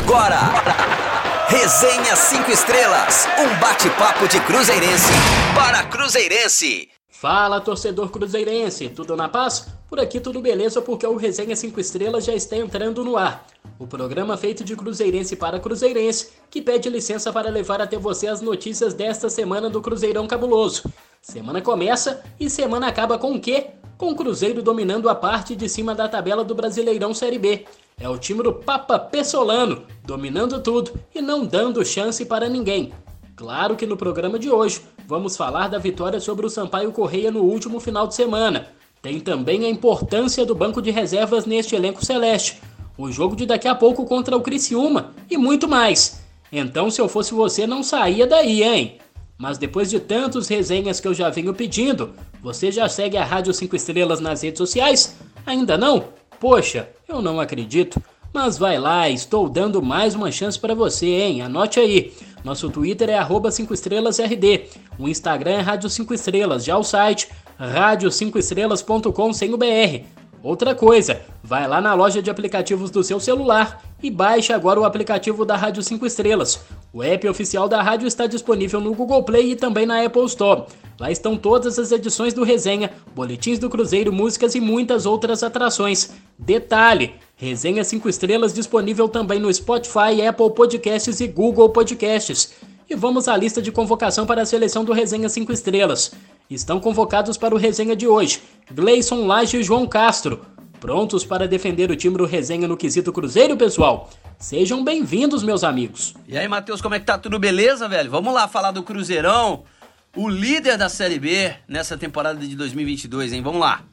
agora. Resenha 5 Estrelas, um bate-papo de cruzeirense para cruzeirense. Fala, torcedor cruzeirense, tudo na paz? Por aqui tudo beleza porque o Resenha 5 Estrelas já está entrando no ar. O programa feito de cruzeirense para cruzeirense, que pede licença para levar até você as notícias desta semana do Cruzeirão Cabuloso. Semana começa e semana acaba com o quê? Com o Cruzeiro dominando a parte de cima da tabela do Brasileirão Série B. É o time do Papa Pessolano, dominando tudo e não dando chance para ninguém. Claro que no programa de hoje vamos falar da vitória sobre o Sampaio Correia no último final de semana. Tem também a importância do banco de reservas neste elenco celeste, o jogo de daqui a pouco contra o Criciúma e muito mais. Então, se eu fosse você, não saía daí, hein? Mas depois de tantos resenhas que eu já venho pedindo, você já segue a Rádio 5 Estrelas nas redes sociais? Ainda não? Poxa, eu não acredito. Mas vai lá, estou dando mais uma chance para você, hein? Anote aí. Nosso Twitter é 5 estrelasrd. O Instagram é Rádio 5 Estrelas. Já o site, rádio5estrelas.com sem o BR. Outra coisa, vai lá na loja de aplicativos do seu celular e baixe agora o aplicativo da Rádio 5 Estrelas. O app oficial da rádio está disponível no Google Play e também na Apple Store. Lá estão todas as edições do Resenha, boletins do Cruzeiro, músicas e muitas outras atrações. Detalhe: Resenha 5 Estrelas disponível também no Spotify, Apple Podcasts e Google Podcasts. E vamos à lista de convocação para a seleção do Resenha 5 Estrelas. Estão convocados para o resenha de hoje Gleison Laje e João Castro. Prontos para defender o time do resenha no quesito Cruzeiro, pessoal? Sejam bem-vindos, meus amigos. E aí, Matheus, como é que tá? Tudo beleza, velho? Vamos lá falar do Cruzeirão, o líder da Série B nessa temporada de 2022, hein? Vamos lá.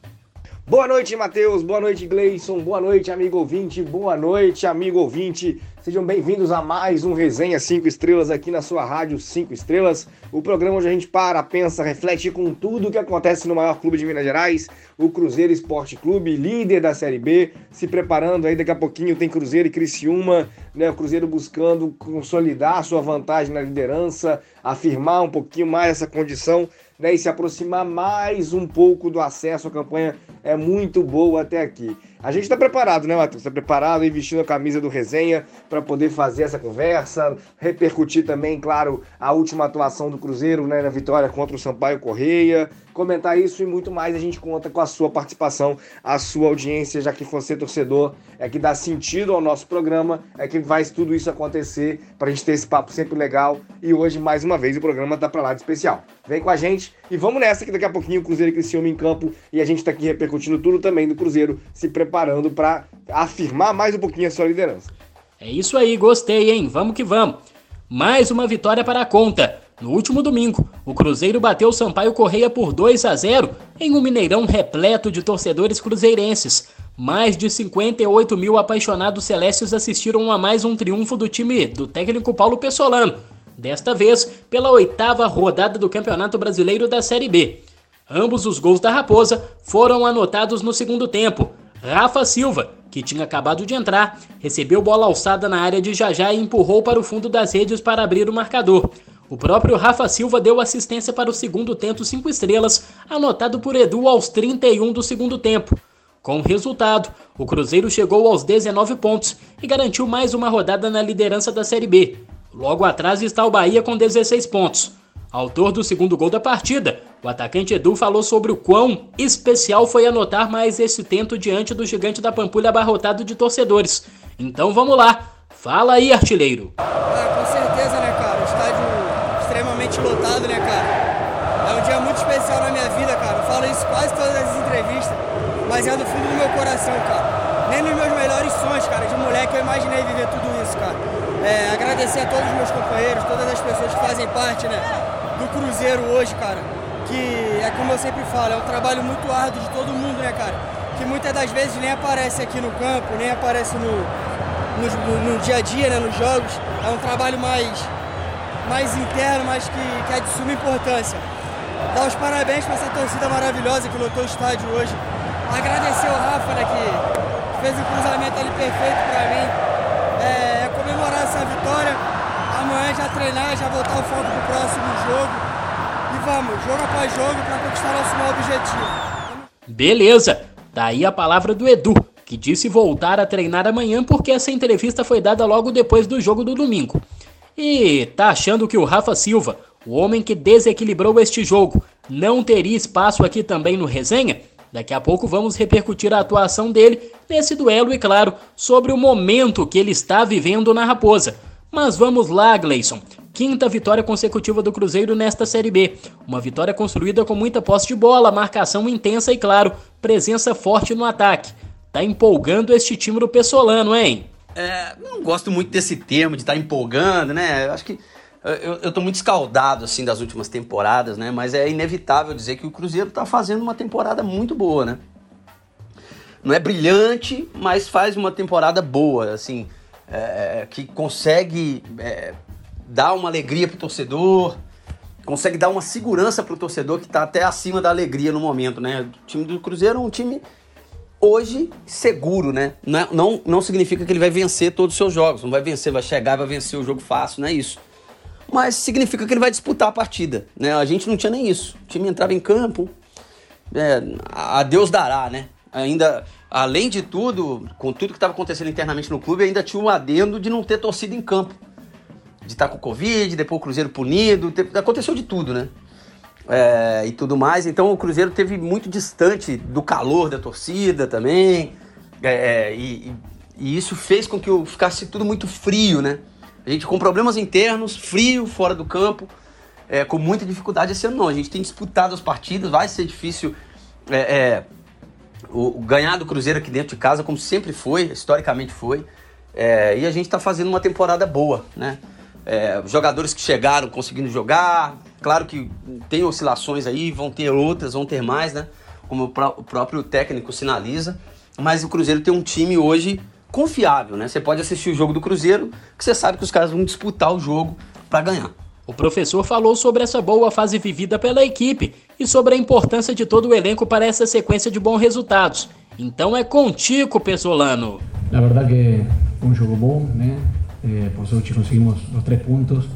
Boa noite, Matheus. Boa noite, Gleison. Boa noite, amigo ouvinte. Boa noite, amigo ouvinte. Sejam bem-vindos a mais um Resenha 5 Estrelas aqui na sua rádio 5 Estrelas. O programa onde a gente para, pensa, reflete com tudo o que acontece no maior clube de Minas Gerais, o Cruzeiro Esporte Clube, líder da Série B, se preparando aí daqui a pouquinho tem Cruzeiro e Criciúma, né? O Cruzeiro buscando consolidar sua vantagem na liderança, afirmar um pouquinho mais essa condição né, e se aproximar mais um pouco do acesso. A campanha é muito boa até aqui. A gente está preparado, né, Matheus? Está preparado e vestindo a camisa do resenha para poder fazer essa conversa, repercutir também, claro, a última atuação do Cruzeiro né, na vitória contra o Sampaio Correia. Comentar isso e muito mais, a gente conta com a sua participação, a sua audiência, já que você, torcedor, é que dá sentido ao nosso programa, é que faz tudo isso acontecer para a gente ter esse papo sempre legal. E hoje, mais uma vez, o programa tá para lá de especial. Vem com a gente e vamos nessa, que daqui a pouquinho o Cruzeiro Criciúma em campo e a gente está aqui repercutindo tudo também do Cruzeiro se preparando preparando para afirmar mais um pouquinho a sua liderança. É isso aí, gostei, hein? Vamos que vamos. Mais uma vitória para a conta. No último domingo, o Cruzeiro bateu o Sampaio Correia por 2 a 0 em um Mineirão repleto de torcedores cruzeirenses. Mais de 58 mil apaixonados celestes assistiram a mais um triunfo do time do técnico Paulo Pessolano, desta vez pela oitava rodada do Campeonato Brasileiro da Série B. Ambos os gols da Raposa foram anotados no segundo tempo, Rafa Silva, que tinha acabado de entrar, recebeu bola alçada na área de Jajá e empurrou para o fundo das redes para abrir o marcador. O próprio Rafa Silva deu assistência para o segundo tento 5 estrelas, anotado por Edu aos 31 do segundo tempo. Com o resultado, o Cruzeiro chegou aos 19 pontos e garantiu mais uma rodada na liderança da Série B. Logo atrás está o Bahia com 16 pontos. Autor do segundo gol da partida, o atacante Edu falou sobre o quão especial foi anotar mais esse tento diante do gigante da Pampulha abarrotado de torcedores. Então vamos lá, fala aí, artilheiro. Ah, com certeza, né, cara? O estádio extremamente lotado, né, cara? É um dia muito especial na minha vida, cara. Eu falo isso quase todas as entrevistas, mas é do fundo do meu coração, cara. Nem nos meus melhores sonhos, cara, de moleque eu imaginei viver tudo isso, cara. É, agradecer a todos os meus companheiros, todas as pessoas que fazem parte, né? Do Cruzeiro hoje, cara. Que é como eu sempre falo, é um trabalho muito árduo de todo mundo, né, cara? Que muitas das vezes nem aparece aqui no campo, nem aparece no, no, no dia a dia, né, nos jogos. É um trabalho mais, mais interno, mas que, que é de suma importância. Dar os parabéns para essa torcida maravilhosa que lotou o estádio hoje. Agradecer o Rafa, né, que fez um cruzamento ali perfeito para mim. É, é comemorar essa vitória amanhã já treinar, já voltar o foco próximo jogo. E vamos, jogo após jogo, para conquistar nosso maior objetivo. Beleza, tá aí a palavra do Edu, que disse voltar a treinar amanhã porque essa entrevista foi dada logo depois do jogo do domingo. E tá achando que o Rafa Silva, o homem que desequilibrou este jogo, não teria espaço aqui também no resenha? Daqui a pouco vamos repercutir a atuação dele nesse duelo e, claro, sobre o momento que ele está vivendo na Raposa. Mas vamos lá, Gleison. Quinta vitória consecutiva do Cruzeiro nesta Série B. Uma vitória construída com muita posse de bola, marcação intensa e, claro, presença forte no ataque. Tá empolgando este time do Pessolano, hein? É, não gosto muito desse termo de estar tá empolgando, né? Eu acho que eu, eu tô muito escaldado, assim, das últimas temporadas, né? Mas é inevitável dizer que o Cruzeiro tá fazendo uma temporada muito boa, né? Não é brilhante, mas faz uma temporada boa, assim, é, que consegue é, dar uma alegria pro torcedor, consegue dar uma segurança pro torcedor que tá até acima da alegria no momento, né? O time do Cruzeiro é um time hoje seguro, né? Não, é, não, não significa que ele vai vencer todos os seus jogos, não vai vencer, vai chegar e vai vencer o jogo fácil, não é isso mas significa que ele vai disputar a partida. Né? A gente não tinha nem isso. O time entrava em campo, é, a Deus dará, né? Ainda, além de tudo, com tudo que estava acontecendo internamente no clube, ainda tinha um adendo de não ter torcida em campo. De estar tá com Covid, depois o Cruzeiro punido, aconteceu de tudo, né? É, e tudo mais. Então o Cruzeiro teve muito distante do calor da torcida também. É, e, e, isso fez com que ficasse tudo muito frio, né? A gente com problemas internos, frio, fora do campo, é, com muita dificuldade esse ano não. A gente tem disputado as partidas, vai ser difícil é, é, o, ganhar do Cruzeiro aqui dentro de casa, como sempre foi, historicamente foi. É, e a gente está fazendo uma temporada boa, né? É, jogadores que chegaram conseguindo jogar, claro que tem oscilações aí, vão ter outras, vão ter mais, né? Como o, o próprio técnico sinaliza. Mas o Cruzeiro tem um time hoje confiável, né? Você pode assistir o jogo do Cruzeiro, que você sabe que os caras vão disputar o jogo para ganhar. O professor falou sobre essa boa fase vivida pela equipe e sobre a importância de todo o elenco para essa sequência de bons resultados. Então é contigo, Pesolano. Na verdade que um jogo bom, né? Eh, por sorte conseguimos os três pontos,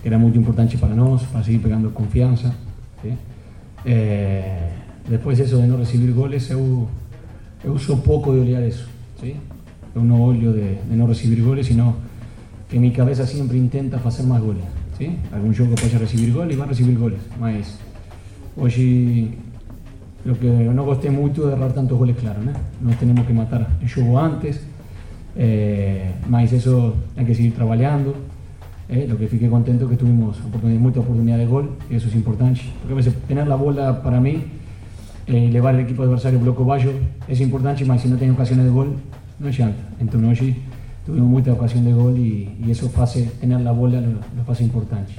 que era muito importante para nós, para seguir pegando confiança. ¿sí? Eh, depois disso de não receber goles, eu, eu sou pouco de olhar isso. ¿sí? no olho de, de, no recibir goles, sino que mi cabeza siempre intenta hacer más goles. ¿Sí? Algún jogo pode recibir goles e vai recibir goles, mas hoje lo que no gostei muito de errar tantos goles, claro, né? Nós temos que matar o jogo antes, eh, mas isso hay que seguir trabalhando. Eh, lo que fiquei contento que tuvimos oportunidad, mucha oportunidad de gol, y eso es importante, porque a veces tener la bola para mí, eh, levar el equipo adversario bloco baixo, es importante, mas si no tem ocasiones de gol, no adianta. Então hoje tuvimos muita ocasião de gol e, e isso faz ter a bola lo, lo faz importante.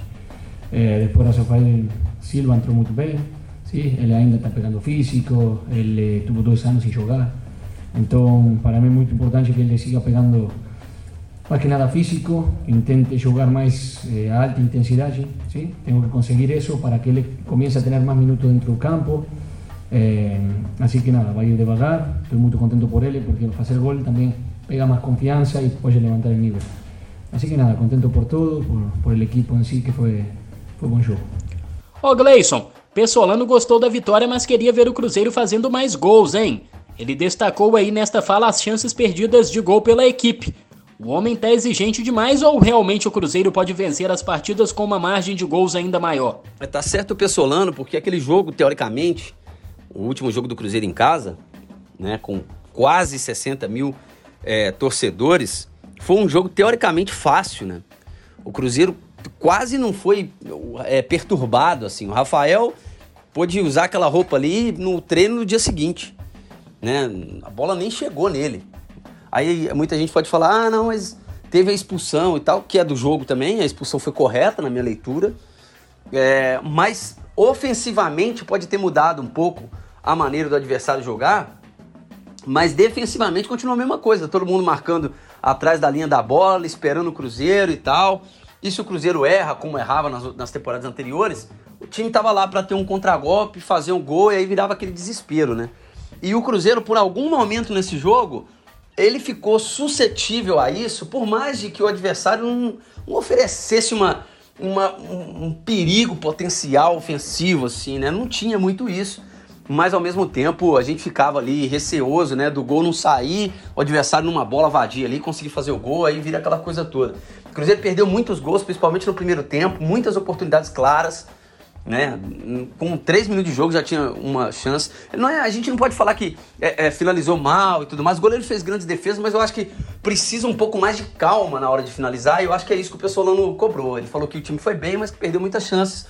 Eh, depois o Rafael Silva entrou muito bem, sim, ele ainda está pegando físico, ele teve dois anos sem jogar, então para mim é muito importante que ele siga pegando mais que nada físico, intente jogar mais eh, a alta intensidade, sim, tenho que conseguir isso para que ele comece a ter mais minutos dentro do campo, Eh, así que nada, va a ir devagar, estoy muy contento por él porque al hacer gol también pega más confianza y puede levantar el nivel. Así que nada, contento por todo, por, por el equipo en sí, que foi, foi bom jogo. Ô Gleison, Pessolano gostou da vitória, mas queria ver o Cruzeiro fazendo mais gols, hein? Ele destacou aí nesta fala as chances perdidas de gol pela equipe. O homem tá exigente demais ou realmente o Cruzeiro pode vencer as partidas com uma margem de gols ainda maior? É, tá certo o Pessolano, porque aquele jogo, teoricamente, o último jogo do Cruzeiro em casa, né, com quase 60 mil é, torcedores, foi um jogo teoricamente fácil, né? O Cruzeiro quase não foi é, perturbado, assim. O Rafael pôde usar aquela roupa ali no treino no dia seguinte, né? A bola nem chegou nele. Aí muita gente pode falar, ah, não, mas teve a expulsão e tal, que é do jogo também, a expulsão foi correta na minha leitura, é, mas ofensivamente pode ter mudado um pouco a maneira do adversário jogar, mas defensivamente continua a mesma coisa. Todo mundo marcando atrás da linha da bola, esperando o Cruzeiro e tal. E se o Cruzeiro erra, como errava nas, nas temporadas anteriores, o time tava lá para ter um contragolpe, fazer um gol e aí virava aquele desespero, né? E o Cruzeiro, por algum momento nesse jogo, ele ficou suscetível a isso, por mais de que o adversário não, não oferecesse uma, uma, um, um perigo potencial ofensivo, assim, né? Não tinha muito isso. Mas ao mesmo tempo a gente ficava ali receoso, né, do gol não sair, o adversário numa bola vadia ali conseguir fazer o gol, aí vira aquela coisa toda. O Cruzeiro perdeu muitos gols, principalmente no primeiro tempo, muitas oportunidades claras, né? Com três minutos de jogo já tinha uma chance. Não é, a gente não pode falar que é, é, finalizou mal e tudo mais. O goleiro fez grandes defesas, mas eu acho que precisa um pouco mais de calma na hora de finalizar. E eu acho que é isso que o Pessolano cobrou. Ele falou que o time foi bem, mas que perdeu muitas chances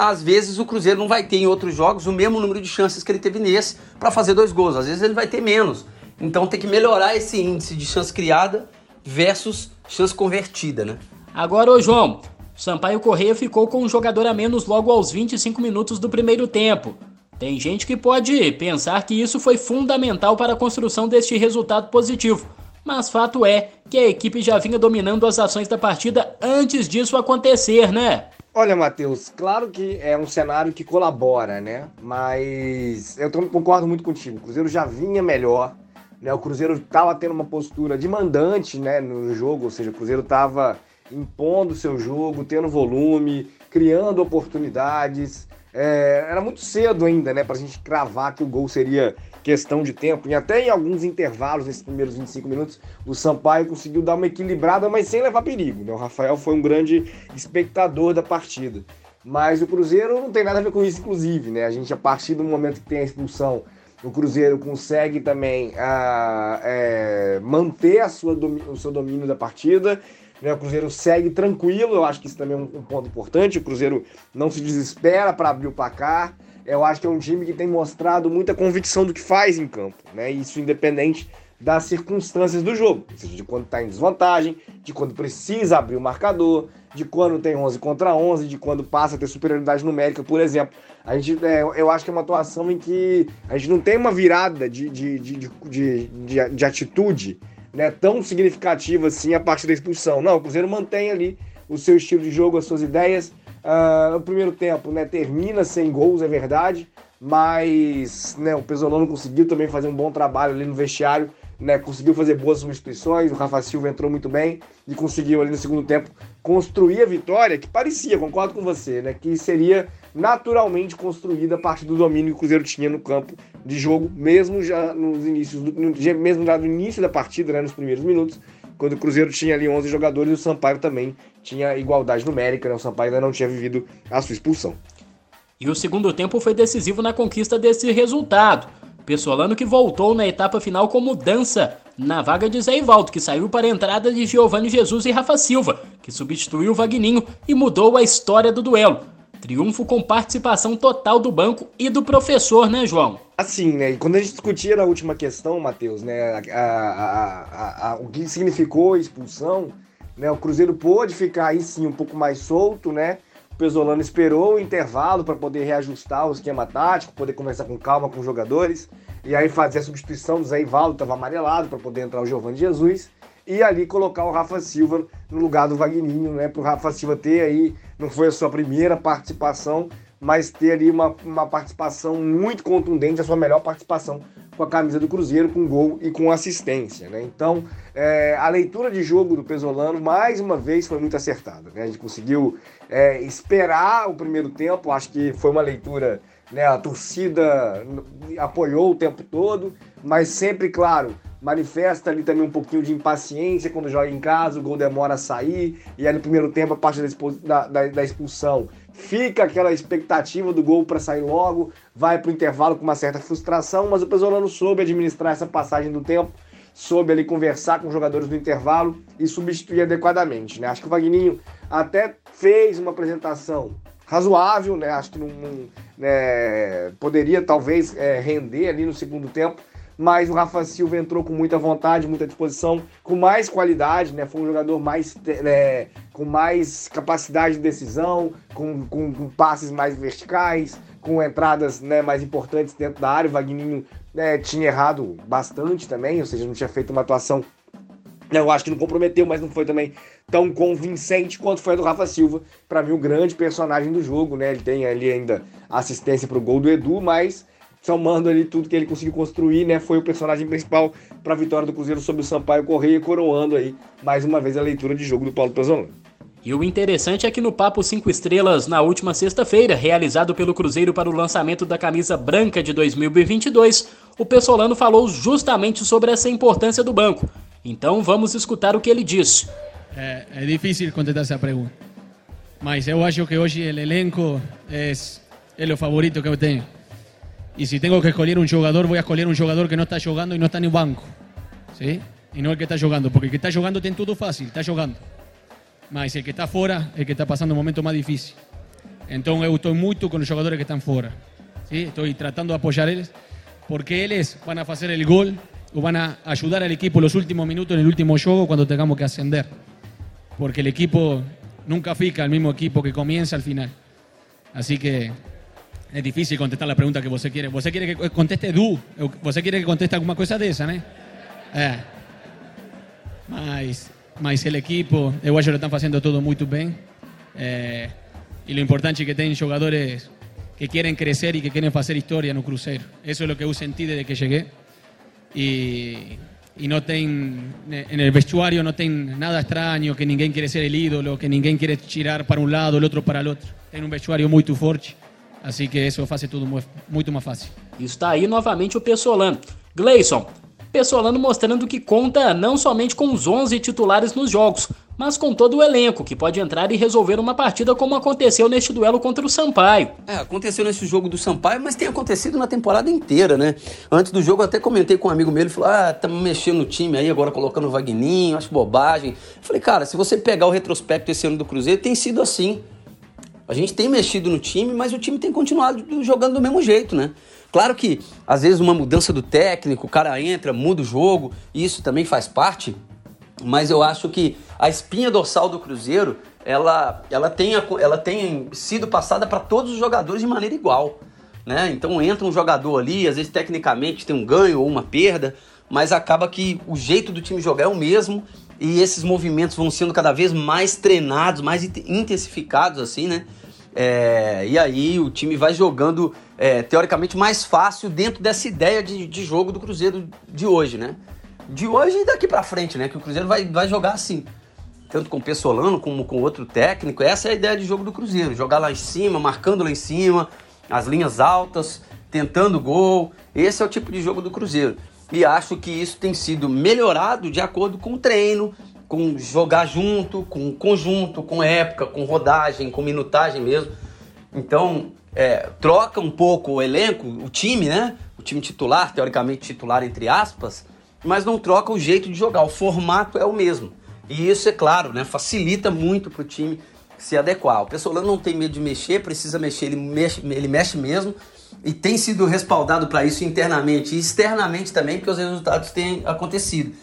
às vezes o Cruzeiro não vai ter em outros jogos o mesmo número de chances que ele teve nesse para fazer dois gols. Às vezes ele vai ter menos. Então tem que melhorar esse índice de chance criada versus chance convertida, né? Agora, ô João, Sampaio Correia ficou com um jogador a menos logo aos 25 minutos do primeiro tempo. Tem gente que pode pensar que isso foi fundamental para a construção deste resultado positivo, mas fato é que a equipe já vinha dominando as ações da partida antes disso acontecer, né? Olha, Matheus, claro que é um cenário que colabora, né? Mas eu concordo muito contigo. O Cruzeiro já vinha melhor, né? O Cruzeiro estava tendo uma postura de mandante, né, no jogo, ou seja, o Cruzeiro estava impondo seu jogo, tendo volume, criando oportunidades. É, era muito cedo ainda, né, para a gente cravar que o gol seria questão de tempo. E até em alguns intervalos, nesses primeiros 25 minutos, o Sampaio conseguiu dar uma equilibrada, mas sem levar perigo. Né? O Rafael foi um grande espectador da partida. Mas o Cruzeiro não tem nada a ver com isso, inclusive. Né? A gente, a partir do momento que tem a expulsão, o Cruzeiro consegue também ah, é, manter a sua, o seu domínio da partida. Né? O Cruzeiro segue tranquilo, eu acho que isso também é um, um ponto importante. O Cruzeiro não se desespera para abrir o placar eu acho que é um time que tem mostrado muita convicção do que faz em campo, né? Isso independente das circunstâncias do jogo, seja, de quando está em desvantagem, de quando precisa abrir o marcador, de quando tem 11 contra 11, de quando passa a ter superioridade numérica, por exemplo. A gente, é, eu acho que é uma atuação em que a gente não tem uma virada de, de, de, de, de atitude né, tão significativa assim a partir da expulsão. Não, o Cruzeiro mantém ali o seu estilo de jogo, as suas ideias, Uh, o primeiro tempo né, termina sem gols, é verdade, mas né, o Pesolano conseguiu também fazer um bom trabalho ali no vestiário, né, conseguiu fazer boas substituições, o Rafa Silva entrou muito bem e conseguiu ali no segundo tempo construir a vitória que parecia, concordo com você, né, que seria naturalmente construída a partir do domínio que o Cruzeiro tinha no campo de jogo, mesmo já nos inícios, do, mesmo já no início da partida, né, nos primeiros minutos, quando o Cruzeiro tinha ali 11 jogadores e o Sampaio também tinha igualdade numérica, né? o Sampaio ainda não tinha vivido a sua expulsão. E o segundo tempo foi decisivo na conquista desse resultado. Pessolano que voltou na etapa final com mudança na vaga de Zé Ivaldo, que saiu para a entrada de Giovanni Jesus e Rafa Silva, que substituiu o Vagninho e mudou a história do duelo. Triunfo com participação total do banco e do professor, né, João? Assim, né? E quando a gente discutia na última questão, Matheus, né, a, a, a, o que significou a expulsão, né, o Cruzeiro pôde ficar aí sim um pouco mais solto, né? O Pesolano esperou o intervalo para poder reajustar o esquema tático, poder conversar com calma com os jogadores, e aí fazer a substituição do Zé Ivaldo, estava amarelado, para poder entrar o Giovanni Jesus e ali colocar o Rafa Silva no lugar do Vagninho, né? Para o Rafa Silva ter aí, não foi a sua primeira participação, mas ter ali uma, uma participação muito contundente, a sua melhor participação com a camisa do Cruzeiro, com gol e com assistência, né? Então, é, a leitura de jogo do Pesolano, mais uma vez, foi muito acertada, né? A gente conseguiu é, esperar o primeiro tempo, acho que foi uma leitura, né? A torcida apoiou o tempo todo, mas sempre, claro, manifesta ali também um pouquinho de impaciência quando joga em casa, o gol demora a sair, e aí no primeiro tempo, a parte da, da, da expulsão, fica aquela expectativa do gol para sair logo, vai para o intervalo com uma certa frustração, mas o Pesolano soube administrar essa passagem do tempo, soube ali conversar com os jogadores do intervalo e substituir adequadamente, né? Acho que o Vagninho até fez uma apresentação razoável, né? Acho que não, não né? poderia talvez é, render ali no segundo tempo, mas o Rafa Silva entrou com muita vontade, muita disposição, com mais qualidade, né? Foi um jogador mais é, com mais capacidade de decisão, com, com, com, passes mais verticais, com entradas né, mais importantes dentro da área. O Vagninho né, tinha errado bastante também, ou seja, não tinha feito uma atuação. Eu acho que não comprometeu, mas não foi também tão convincente quanto foi a do Rafa Silva. Para mim, o grande personagem do jogo, né? Ele tem ali ainda assistência para o gol do Edu, mas somando ali tudo que ele conseguiu construir, né? Foi o personagem principal para a vitória do Cruzeiro sobre o Sampaio Correia, coroando aí mais uma vez a leitura de jogo do Paulo Pesolano. E o interessante é que no Papo 5 Estrelas, na última sexta-feira, realizado pelo Cruzeiro para o lançamento da camisa branca de 2022, o Pessolano falou justamente sobre essa importância do banco. Então vamos escutar o que ele disse. É, é difícil contestar essa pergunta, mas eu acho que hoje o elenco é, é o favorito que eu tenho. E se tenho que escolher um jogador, vou escolher um jogador que não está jogando e não está no banco. ¿sí? E não o que está jogando, porque o que está jogando tem tudo fácil, está jogando. Mas el que está é el que está pasando un momento más difícil. Entonces eu estou muito com os jogadores que están fora. ¿sí? Estoy tratando de apoyar eles, porque eles van a hacer el gol o van a ayudar al equipo los últimos minutos en el último juego cuando tengamos que ascender. Porque el equipo nunca fica el mismo equipo que comienza al final. Así que es difícil contestar la pregunta que você quiere. Você quiere que conteste Edu? Você quiere que conteste alguna cosa de esa, ¿no? É. Mas mas el equipo, eu acho que estão fazendo tudo muito bem. É, o importante é que tem jogadores que querem crescer e que querem fazer história no Cruzeiro. Isso é o que eu senti desde que cheguei. E, e não tem, no vestuário não tem nada estranho, que ninguém quer ser o ídolo, que ninguém quer tirar para um lado, o outro para o outro. Tem um vestuário muito forte, assim que isso faz tudo muito mais fácil. Está aí novamente o Pessolano. Gleison, Pessolano mostrando que conta não somente com os 11 titulares nos jogos, mas com todo o elenco, que pode entrar e resolver uma partida como aconteceu neste duelo contra o Sampaio. É, aconteceu nesse jogo do Sampaio, mas tem acontecido na temporada inteira, né? Antes do jogo eu até comentei com um amigo meu, ele falou, ah, estamos mexendo no time aí, agora colocando o Vagninho, acho bobagem. Eu falei, cara, se você pegar o retrospecto esse ano do Cruzeiro, tem sido assim. A gente tem mexido no time, mas o time tem continuado jogando do mesmo jeito, né? Claro que às vezes uma mudança do técnico, o cara entra, muda o jogo, isso também faz parte, mas eu acho que a espinha dorsal do Cruzeiro, ela, ela, tem, ela tem sido passada para todos os jogadores de maneira igual. Né? Então entra um jogador ali, às vezes tecnicamente tem um ganho ou uma perda, mas acaba que o jeito do time jogar é o mesmo e esses movimentos vão sendo cada vez mais treinados, mais intensificados assim, né? É, e aí o time vai jogando é, teoricamente mais fácil dentro dessa ideia de, de jogo do Cruzeiro de hoje, né? De hoje e daqui para frente, né? Que o Cruzeiro vai, vai jogar assim. Tanto com o Pessolano como com outro técnico. Essa é a ideia de jogo do Cruzeiro. Jogar lá em cima, marcando lá em cima, as linhas altas, tentando gol. Esse é o tipo de jogo do Cruzeiro. E acho que isso tem sido melhorado de acordo com o treino, com jogar junto, com conjunto, com época, com rodagem, com minutagem mesmo. Então, é, troca um pouco o elenco, o time, né? O time titular, teoricamente titular entre aspas, mas não troca o jeito de jogar. O formato é o mesmo. E isso, é claro, né, facilita muito para o time se adequar. O Pessolano não tem medo de mexer, precisa mexer, ele mexe, ele mexe mesmo e tem sido respaldado para isso internamente e externamente também, porque os resultados têm acontecido.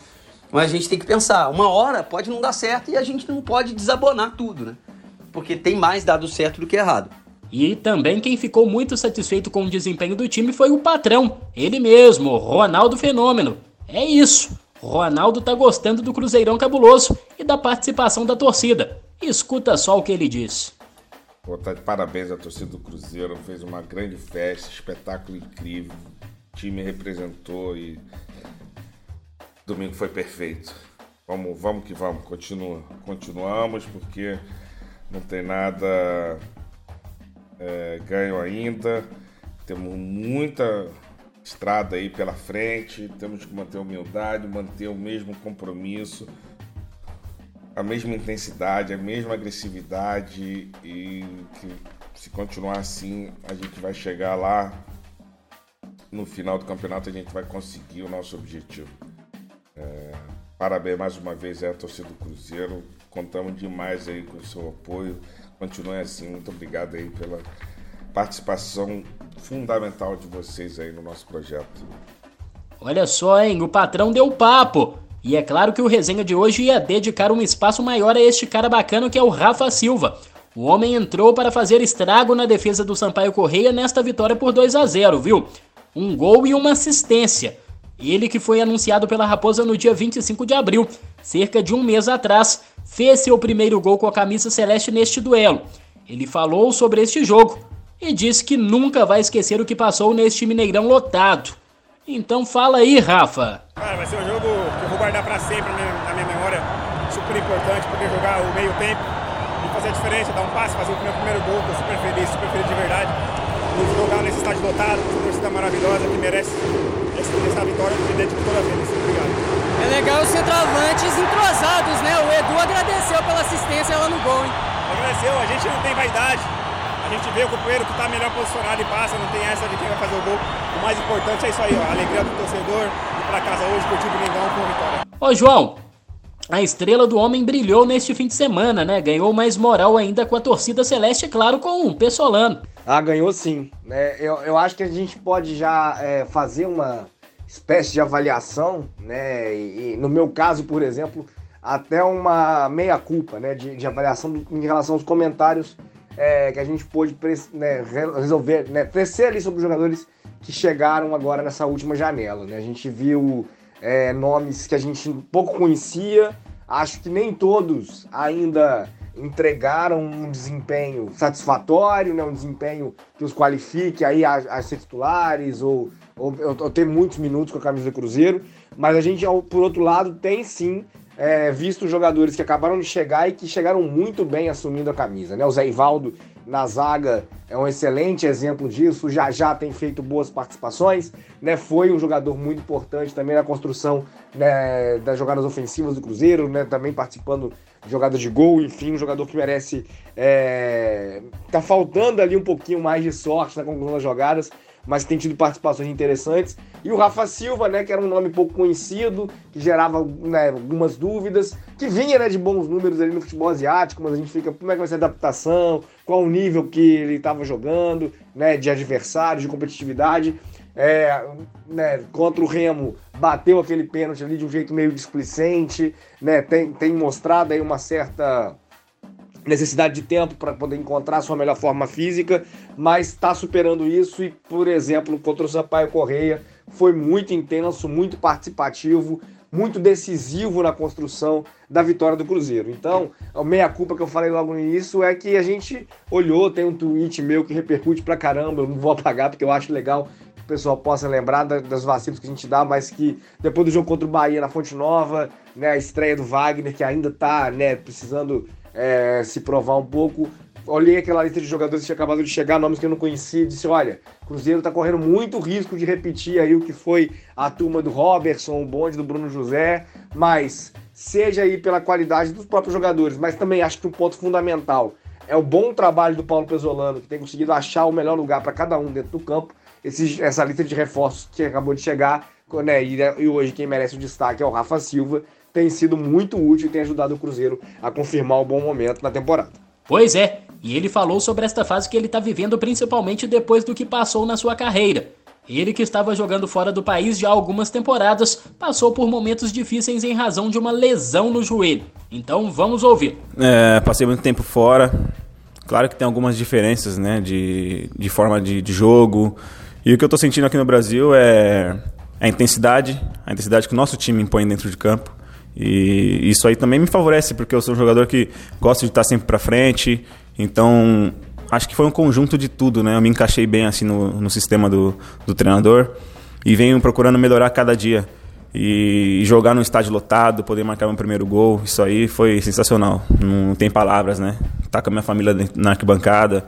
Mas a gente tem que pensar, uma hora pode não dar certo e a gente não pode desabonar tudo, né? Porque tem mais dado certo do que errado. E também quem ficou muito satisfeito com o desempenho do time foi o patrão, ele mesmo, Ronaldo Fenômeno. É isso, Ronaldo tá gostando do Cruzeirão Cabuloso e da participação da torcida. Escuta só o que ele disse. Pô, tá de parabéns à torcida do Cruzeiro, fez uma grande festa, espetáculo incrível, o time representou e domingo foi perfeito. Vamos, vamos que vamos, continua. Continuamos porque não tem nada é, ganho ainda. Temos muita estrada aí pela frente. Temos que manter a humildade, manter o mesmo compromisso, a mesma intensidade, a mesma agressividade e que se continuar assim a gente vai chegar lá no final do campeonato a gente vai conseguir o nosso objetivo. É, parabéns mais uma vez à torcida do Cruzeiro. Contamos demais aí com o seu apoio. Continue assim. Muito obrigado aí pela participação fundamental de vocês aí no nosso projeto. Olha só, hein? O patrão deu papo. E é claro que o resenha de hoje ia dedicar um espaço maior a este cara bacana que é o Rafa Silva. O homem entrou para fazer estrago na defesa do Sampaio Correia nesta vitória por 2 a 0, viu? Um gol e uma assistência. Ele que foi anunciado pela Raposa no dia 25 de abril, cerca de um mês atrás, fez seu primeiro gol com a camisa celeste neste duelo. Ele falou sobre este jogo e disse que nunca vai esquecer o que passou neste Mineirão lotado. Então fala aí, Rafa. Cara, vai ser um jogo que eu vou guardar para sempre na minha, memória, super importante poder jogar o meio tempo e fazer a diferença, dar um passe, fazer o meu primeiro gol, tô super feliz, super feliz de verdade. Jogar nesse estádio lotado, essa torcida maravilhosa que merece essa, essa vitória, me dedico toda vez. Obrigado. É legal os centroavantes entrosados, né? O Edu agradeceu pela assistência lá no gol, hein? Agradeceu, a gente não tem vaidade. A gente vê o companheiro que está melhor posicionado e passa, não tem essa de quem vai fazer o gol. O mais importante é isso aí, ó, a alegria do torcedor, ir para casa hoje, curtir o Domingão com a vitória. Ô João, a estrela do homem brilhou neste fim de semana, né? Ganhou mais moral ainda com a torcida celeste, claro, com o Pessolano. Ah, ganhou sim. É, eu, eu acho que a gente pode já é, fazer uma espécie de avaliação, né? E, e, no meu caso, por exemplo, até uma meia-culpa, né? De, de avaliação do, em relação aos comentários é, que a gente pôde né, resolver, né? Crescer ali sobre os jogadores que chegaram agora nessa última janela, né? A gente viu é, nomes que a gente pouco conhecia. Acho que nem todos ainda entregaram um desempenho satisfatório, né? um desempenho que os qualifique aí a, a ser titulares ou, ou, ou, ter muitos minutos com a camisa do Cruzeiro. Mas a gente, por outro lado, tem sim é, visto jogadores que acabaram de chegar e que chegaram muito bem assumindo a camisa. Né? O Zé Ivaldo na zaga é um excelente exemplo disso, já já tem feito boas participações, né? Foi um jogador muito importante também na construção né, das jogadas ofensivas do Cruzeiro, né? Também participando de jogadas de gol, enfim, um jogador que merece. É... Tá faltando ali um pouquinho mais de sorte na conclusão das jogadas, mas tem tido participações interessantes. E o Rafa Silva, né, que era um nome pouco conhecido, que gerava né, algumas dúvidas, que vinha né, de bons números ali no futebol asiático, mas a gente fica, como é que vai ser a adaptação, qual o nível que ele estava jogando, né, de adversário, de competitividade. É, né, contra o Remo, bateu aquele pênalti ali de um jeito meio displicente, né, tem, tem mostrado aí uma certa necessidade de tempo para poder encontrar sua melhor forma física, mas está superando isso e, por exemplo, contra o Sampaio Correia foi muito intenso, muito participativo, muito decisivo na construção da vitória do Cruzeiro. Então, a meia culpa que eu falei logo no início é que a gente olhou, tem um tweet meu que repercute pra caramba, eu não vou apagar porque eu acho legal que o pessoal possa lembrar das vacilos que a gente dá, mas que depois do jogo contra o Bahia na Fonte Nova, né, a estreia do Wagner, que ainda tá, né, precisando é, se provar um pouco. Olhei aquela lista de jogadores que tinha acabado de chegar, nomes que eu não conhecia, e disse: olha, Cruzeiro está correndo muito risco de repetir aí o que foi a turma do Robertson, o bonde do Bruno José, mas seja aí pela qualidade dos próprios jogadores, mas também acho que um ponto fundamental é o bom trabalho do Paulo Pesolano, que tem conseguido achar o melhor lugar para cada um dentro do campo. Esse, essa lista de reforços que acabou de chegar, né, e, e hoje quem merece o destaque é o Rafa Silva, tem sido muito útil e tem ajudado o Cruzeiro a confirmar o bom momento na temporada. Pois é, e ele falou sobre esta fase que ele está vivendo principalmente depois do que passou na sua carreira. Ele que estava jogando fora do país já há algumas temporadas, passou por momentos difíceis em razão de uma lesão no joelho. Então vamos ouvir. É, passei muito tempo fora. Claro que tem algumas diferenças, né, de, de forma de, de jogo. E o que eu estou sentindo aqui no Brasil é a intensidade, a intensidade que o nosso time impõe dentro de campo. E isso aí também me favorece, porque eu sou um jogador que gosta de estar sempre para frente. Então, acho que foi um conjunto de tudo, né? Eu me encaixei bem assim no, no sistema do, do treinador e venho procurando melhorar cada dia. E, jogar num estádio lotado, poder marcar meu primeiro gol, isso aí foi sensacional. Não tem palavras, né? Estar tá com a minha família na arquibancada.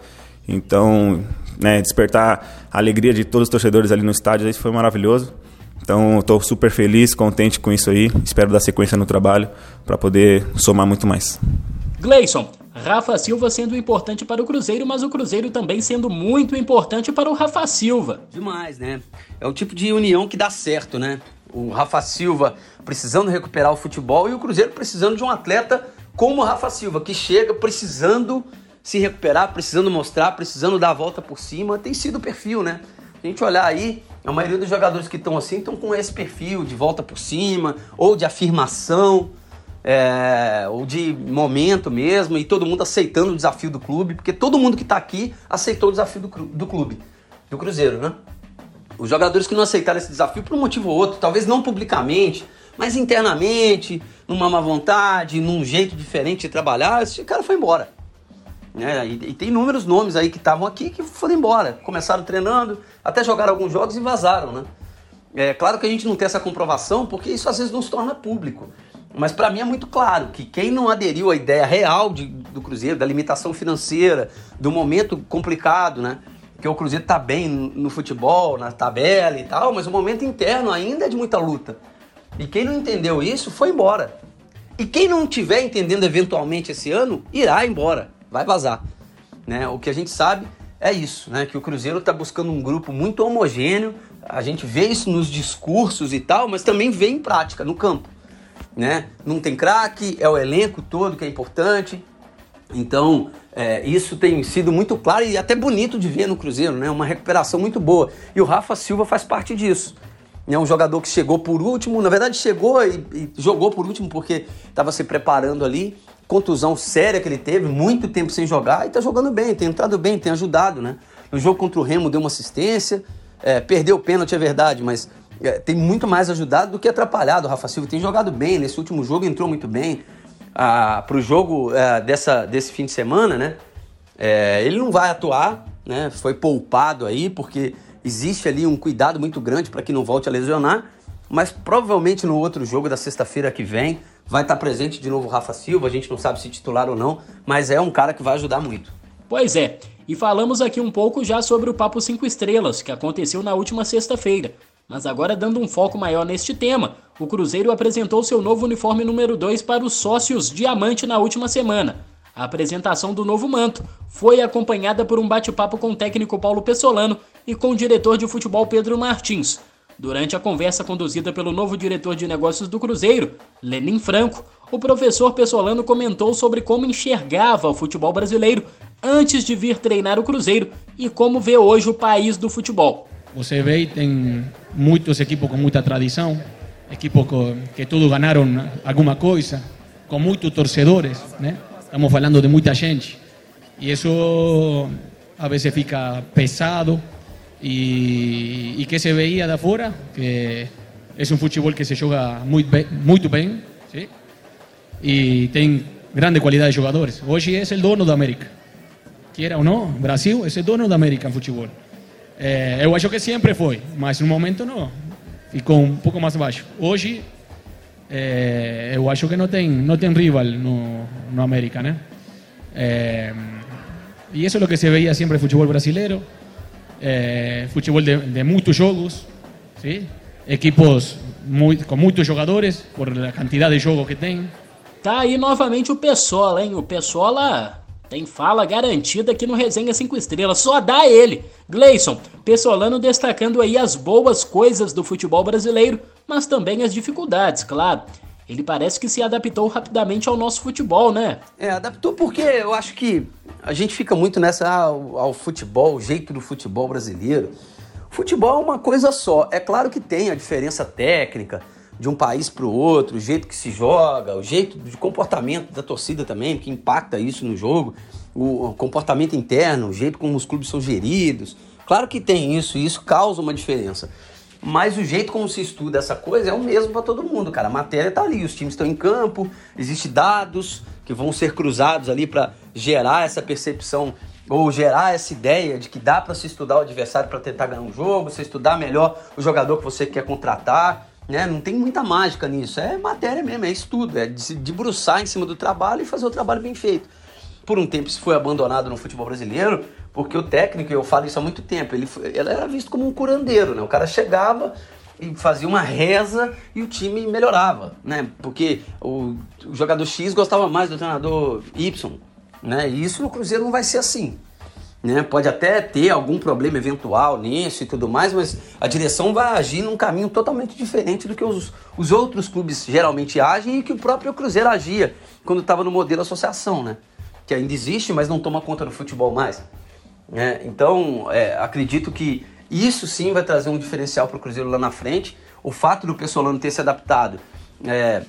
Então, né, despertar a alegria de todos os torcedores ali no estádio, isso foi maravilhoso. Então, estou super feliz, contente com isso aí. Espero dar sequência no trabalho para poder somar muito mais. Gleison, Rafa Silva sendo importante para o Cruzeiro, mas o Cruzeiro também sendo muito importante para o Rafa Silva. Demais, né? É o tipo de união que dá certo, né? O Rafa Silva precisando recuperar o futebol e o Cruzeiro precisando de um atleta como o Rafa Silva, que chega precisando se recuperar, precisando mostrar, precisando dar a volta por cima. Tem sido o perfil, né? a gente olhar aí, a maioria dos jogadores que estão assim estão com esse perfil de volta por cima, ou de afirmação, é, ou de momento mesmo, e todo mundo aceitando o desafio do clube, porque todo mundo que está aqui aceitou o desafio do, do clube, do Cruzeiro, né? Os jogadores que não aceitaram esse desafio por um motivo ou outro, talvez não publicamente, mas internamente, numa má vontade, num jeito diferente de trabalhar, esse cara foi embora. Né? E, e, tem inúmeros nomes aí que estavam aqui que foram embora. Começaram treinando, até jogaram alguns jogos e vazaram, né? É claro que a gente não tem essa comprovação, porque isso às vezes não se torna público. Mas para mim é muito claro que quem não aderiu à ideia real de do Cruzeiro, da limitação financeira, do momento complicado, né? Que o Cruzeiro tá bem no futebol, na tabela e tal, mas o momento interno ainda é de muita luta. E quem não entendeu isso foi embora. E quem não tiver entendendo eventualmente esse ano, irá embora, vai vazar. Né? O que a gente sabe é isso, né? Que o Cruzeiro está buscando um grupo muito homogêneo. A gente vê isso nos discursos e tal, mas também vê em prática, no campo. Né? Não tem craque, é o elenco todo que é importante. Então, é, isso tem sido muito claro e até bonito de ver no Cruzeiro, né? Uma recuperação muito boa. E o Rafa Silva faz parte disso. É um jogador que chegou por último, na verdade chegou e, e jogou por último porque estava se preparando ali. Contusão séria que ele teve, muito tempo sem jogar e está jogando bem, tem entrado bem, tem ajudado, né? No jogo contra o Remo deu uma assistência, é, perdeu o pênalti, é verdade, mas é, tem muito mais ajudado do que atrapalhado. O Rafa Silva tem jogado bem, nesse último jogo entrou muito bem. Ah, Para o jogo é, dessa, desse fim de semana, né? É, ele não vai atuar, né? Foi poupado aí, porque existe ali um cuidado muito grande para que não volte a lesionar, mas provavelmente no outro jogo da sexta-feira que vem vai estar presente de novo o Rafa Silva, a gente não sabe se titular ou não, mas é um cara que vai ajudar muito. Pois é, e falamos aqui um pouco já sobre o Papo 5 Estrelas, que aconteceu na última sexta-feira. Mas agora dando um foco maior neste tema, o Cruzeiro apresentou seu novo uniforme número 2 para os sócios Diamante na última semana. A apresentação do novo manto foi acompanhada por um bate-papo com o técnico Paulo Pessolano e com o diretor de futebol Pedro Martins. Durante a conversa conduzida pelo novo diretor de negócios do Cruzeiro, Lenin Franco, o professor Pessolano comentou sobre como enxergava o futebol brasileiro antes de vir treinar o Cruzeiro e como vê hoje o país do futebol. Você vê, tem muitos equipos com muita tradição, equipos que todos ganharam alguma coisa, com muitos torcedores, né? Estamos hablando de mucha gente. Y eso a veces fica pesado. Y, que se veía de afuera, que es un fútbol que se juega muy, muy bien, ¿sí? y tiene grande calidad de jugadores. Hoy es el dono de América. Quiera o no, Brasil es el dono de América en fútbol. Eh, eu acho que siempre fue, mas un momento no. Ficou un poco más baixo. Hoy é, eu acho que não tem, não tem rival no, no América, né? É, e isso é o que se veía sempre no futebol brasileiro, é, futebol de, de muitos jogos, ¿sí? equipos muito, com muitos jogadores, por a quantidade de jogos que tem. Tá aí novamente o Pessola, hein? O Pessola tem fala garantida aqui no Resenha 5 Estrelas, só dá ele. Gleison, Pessolano destacando aí as boas coisas do futebol brasileiro, mas também as dificuldades, claro. Ele parece que se adaptou rapidamente ao nosso futebol, né? É, adaptou porque eu acho que a gente fica muito nessa ah, ao, ao futebol, o jeito do futebol brasileiro. Futebol é uma coisa só. É claro que tem a diferença técnica, de um país para o outro, o jeito que se joga, o jeito de comportamento da torcida também, que impacta isso no jogo, o comportamento interno, o jeito como os clubes são geridos. Claro que tem isso e isso causa uma diferença. Mas o jeito como se estuda essa coisa é o mesmo para todo mundo, cara. A matéria está ali, os times estão em campo, existem dados que vão ser cruzados ali para gerar essa percepção ou gerar essa ideia de que dá para se estudar o adversário para tentar ganhar um jogo, você estudar melhor o jogador que você quer contratar. Né? Não tem muita mágica nisso, é matéria mesmo, é estudo, é de se debruçar em cima do trabalho e fazer o trabalho bem feito. Por um tempo isso foi abandonado no futebol brasileiro, porque o técnico, eu falo isso há muito tempo, ele, ele era visto como um curandeiro, né? O cara chegava e fazia uma reza e o time melhorava, né? Porque o, o jogador X gostava mais do treinador Y, né? E isso no Cruzeiro não vai ser assim. Né? Pode até ter algum problema eventual nisso e tudo mais, mas a direção vai agir num caminho totalmente diferente do que os, os outros clubes geralmente agem e que o próprio Cruzeiro agia quando estava no modelo associação, né? Que ainda existe, mas não toma conta do futebol mais. Né? Então, é, acredito que isso sim vai trazer um diferencial para o Cruzeiro lá na frente. O fato do Pessolano ter se adaptado é,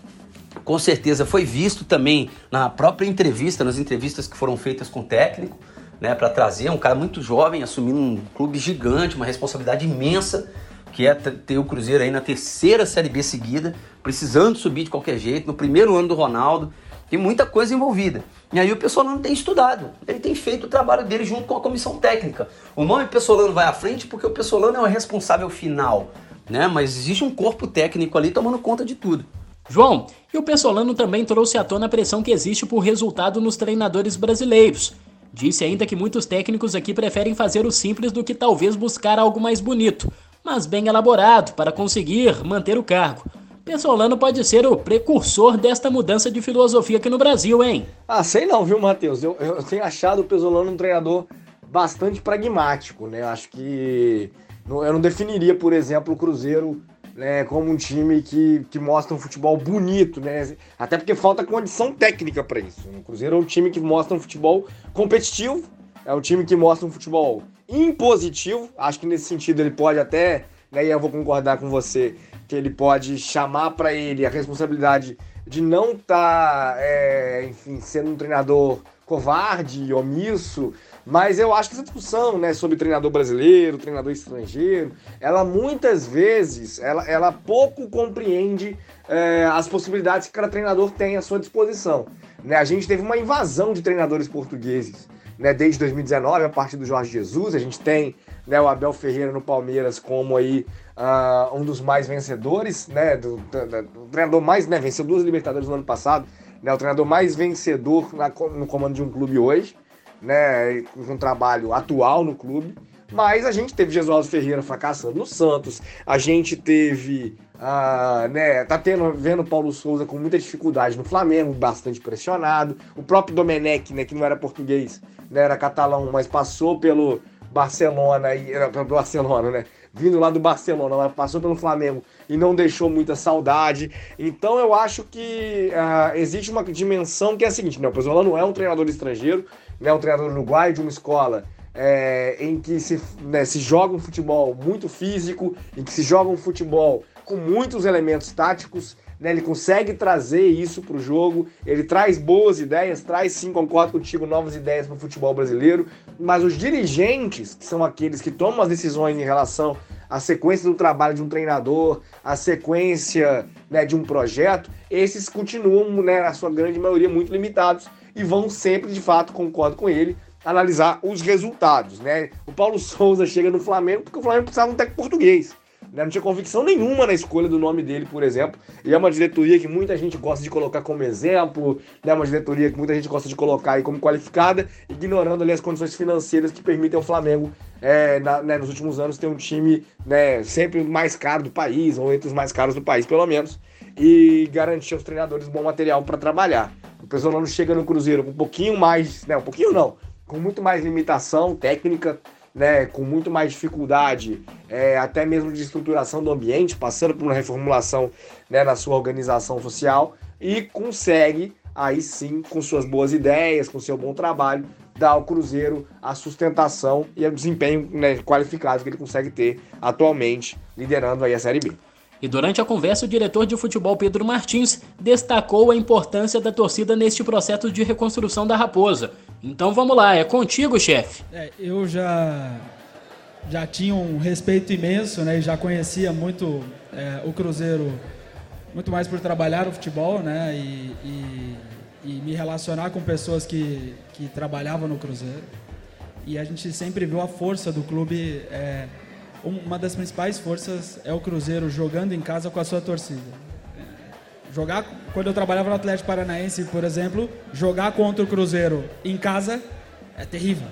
com certeza foi visto também na própria entrevista, nas entrevistas que foram feitas com o técnico né, para trazer um cara muito jovem, assumindo um clube gigante, uma responsabilidade imensa, que é ter o Cruzeiro aí na terceira Série B seguida, precisando subir de qualquer jeito, no primeiro ano do Ronaldo, tem muita coisa envolvida. E aí o Pessolano tem estudado, ele tem feito o trabalho dele junto com a comissão técnica. O nome Pessolano vai à frente porque o Pessolano é o responsável final, né? Mas existe um corpo técnico ali tomando conta de tudo. João, e o Pessolano também trouxe à tona a pressão que existe por resultado nos treinadores brasileiros. Disse ainda que muitos técnicos aqui preferem fazer o simples do que talvez buscar algo mais bonito, mas bem elaborado para conseguir manter o cargo. Pessolano pode ser o precursor desta mudança de filosofia aqui no Brasil, hein? Ah, sei não, viu, Matheus? Eu, eu tenho achado o Pesolano um treinador bastante pragmático, né? Acho que eu não definiria, por exemplo, o Cruzeiro né, como um time que, que mostra um futebol bonito, né? Até porque falta condição técnica para isso. O Cruzeiro é um time que mostra um futebol competitivo, é um time que mostra um futebol impositivo. Acho que nesse sentido ele pode até, né, e eu vou concordar com você, que ele pode chamar para ele a responsabilidade de não estar, tá, é, enfim, sendo um treinador covarde, omisso, mas eu acho que essa discussão, né, sobre treinador brasileiro, treinador estrangeiro, ela muitas vezes, ela, ela pouco compreende é, as possibilidades que cada treinador tem à sua disposição. Né? A gente teve uma invasão de treinadores portugueses né, desde 2019, a partir do Jorge Jesus. A gente tem né, o Abel Ferreira no Palmeiras como aí uh, um dos mais vencedores, né, do, do, do treinador mais, né, venceu duas Libertadores no ano passado, né, o treinador mais vencedor na, no comando de um clube hoje né, com um trabalho atual no clube. Mas a gente teve Jesualdo Ferreira fracassando no Santos, a gente teve, uh, né, tá tendo, vendo Paulo Souza com muita dificuldade no Flamengo, bastante pressionado. O próprio Domenech, né, que não era português, né, era catalão, mas passou pelo Barcelona, e, pelo Barcelona, né, vindo lá do Barcelona, mas passou pelo Flamengo e não deixou muita saudade. Então eu acho que uh, existe uma dimensão que é a seguinte, né, o Pesola não é um treinador estrangeiro, né, um treinador uruguaio de uma escola é, em que se, né, se joga um futebol muito físico, em que se joga um futebol com muitos elementos táticos, né, ele consegue trazer isso para o jogo, ele traz boas ideias, traz sim, concordo contigo, novas ideias para o futebol brasileiro, mas os dirigentes, que são aqueles que tomam as decisões em relação à sequência do trabalho de um treinador, à sequência né, de um projeto, esses continuam, né, na sua grande maioria, muito limitados e vão sempre, de fato, concordo com ele, analisar os resultados, né? O Paulo Souza chega no Flamengo porque o Flamengo precisava de um técnico português. Né? Não tinha convicção nenhuma na escolha do nome dele, por exemplo. E é uma diretoria que muita gente gosta de colocar como exemplo, né? uma diretoria que muita gente gosta de colocar aí como qualificada, ignorando ali as condições financeiras que permitem ao Flamengo, é, na, né, nos últimos anos, ter um time né, sempre mais caro do país, ou entre os mais caros do país, pelo menos, e garantir aos treinadores bom material para trabalhar. O Pesolano chega no Cruzeiro com um pouquinho mais, né, um pouquinho não, com muito mais limitação técnica, né, com muito mais dificuldade, é, até mesmo de estruturação do ambiente, passando por uma reformulação né, na sua organização social e consegue, aí sim, com suas boas ideias, com seu bom trabalho, dar ao Cruzeiro a sustentação e o desempenho né, qualificado que ele consegue ter atualmente, liderando aí a Série B. E durante a conversa, o diretor de futebol Pedro Martins destacou a importância da torcida neste processo de reconstrução da Raposa. Então vamos lá, é contigo, chefe. É, eu já já tinha um respeito imenso, né? E já conhecia muito é, o Cruzeiro, muito mais por trabalhar o futebol, né? E, e, e me relacionar com pessoas que, que trabalhavam no Cruzeiro. E a gente sempre viu a força do clube. É, uma das principais forças é o Cruzeiro jogando em casa com a sua torcida. Jogar, quando eu trabalhava no Atlético Paranaense, por exemplo, jogar contra o Cruzeiro em casa é terrível.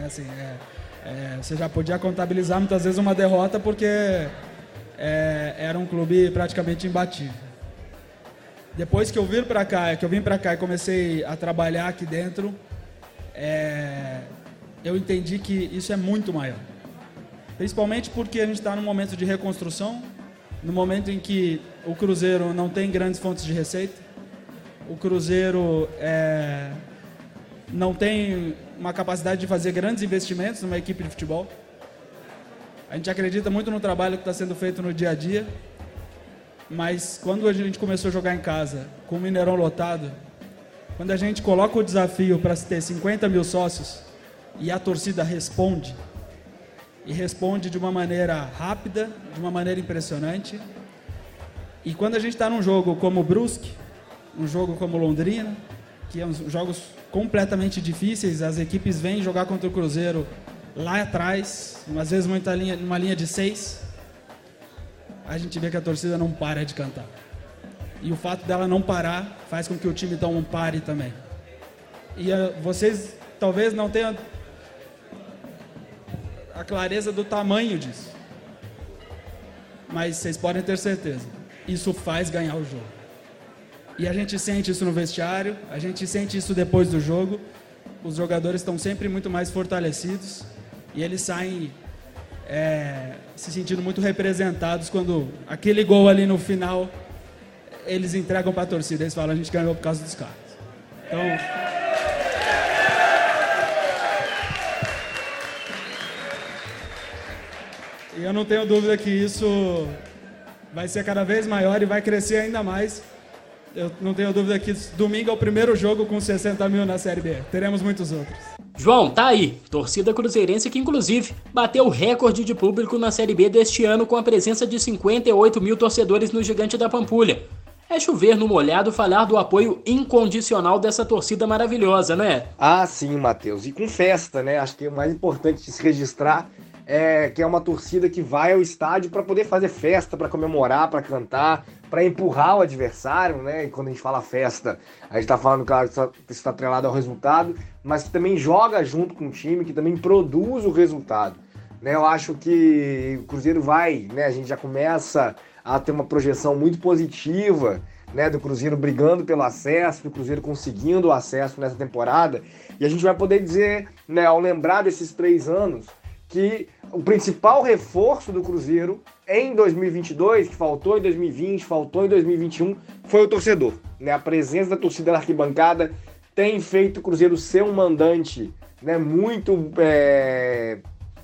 É assim, é, é, você já podia contabilizar muitas vezes uma derrota porque é, era um clube praticamente imbatível. Depois que eu vim para cá, que eu vim para cá e comecei a trabalhar aqui dentro, é, eu entendi que isso é muito maior. Principalmente porque a gente está num momento de reconstrução, no momento em que o Cruzeiro não tem grandes fontes de receita, o Cruzeiro é, não tem uma capacidade de fazer grandes investimentos numa equipe de futebol. A gente acredita muito no trabalho que está sendo feito no dia a dia, mas quando a gente começou a jogar em casa, com o Mineirão lotado, quando a gente coloca o desafio para ter 50 mil sócios e a torcida responde, e responde de uma maneira rápida, de uma maneira impressionante. E quando a gente está num jogo como o Brusque, um jogo como Londrina, que é uns jogos completamente difíceis, as equipes vêm jogar contra o Cruzeiro lá atrás, às vezes muita linha, numa linha de seis, a gente vê que a torcida não para de cantar. E o fato dela não parar faz com que o time então pare também. E uh, vocês talvez não tenham a clareza do tamanho disso. Mas vocês podem ter certeza, isso faz ganhar o jogo. E a gente sente isso no vestiário, a gente sente isso depois do jogo. Os jogadores estão sempre muito mais fortalecidos e eles saem é, se sentindo muito representados quando aquele gol ali no final eles entregam para a torcida. Eles falam: a gente ganhou por causa dos caras. Então. Eu não tenho dúvida que isso vai ser cada vez maior e vai crescer ainda mais. Eu não tenho dúvida que domingo é o primeiro jogo com 60 mil na Série B. Teremos muitos outros. João, tá aí. Torcida cruzeirense que, inclusive, bateu o recorde de público na Série B deste ano com a presença de 58 mil torcedores no Gigante da Pampulha. É chover no molhado falar do apoio incondicional dessa torcida maravilhosa, né? Ah, sim, Matheus. E com festa, né? Acho que é o mais importante de se registrar é, que é uma torcida que vai ao estádio para poder fazer festa, para comemorar, para cantar, para empurrar o adversário, né? E quando a gente fala festa, a gente está falando, claro, que está atrelado ao resultado, mas que também joga junto com o time, que também produz o resultado. Né? Eu acho que o Cruzeiro vai, né? A gente já começa a ter uma projeção muito positiva. Né, do Cruzeiro brigando pelo acesso, do Cruzeiro conseguindo o acesso nessa temporada. E a gente vai poder dizer, né, ao lembrar desses três anos, que o principal reforço do Cruzeiro em 2022, que faltou em 2020, faltou em 2021, foi o torcedor. Né? A presença da torcida na arquibancada tem feito o Cruzeiro ser um mandante né, muito é,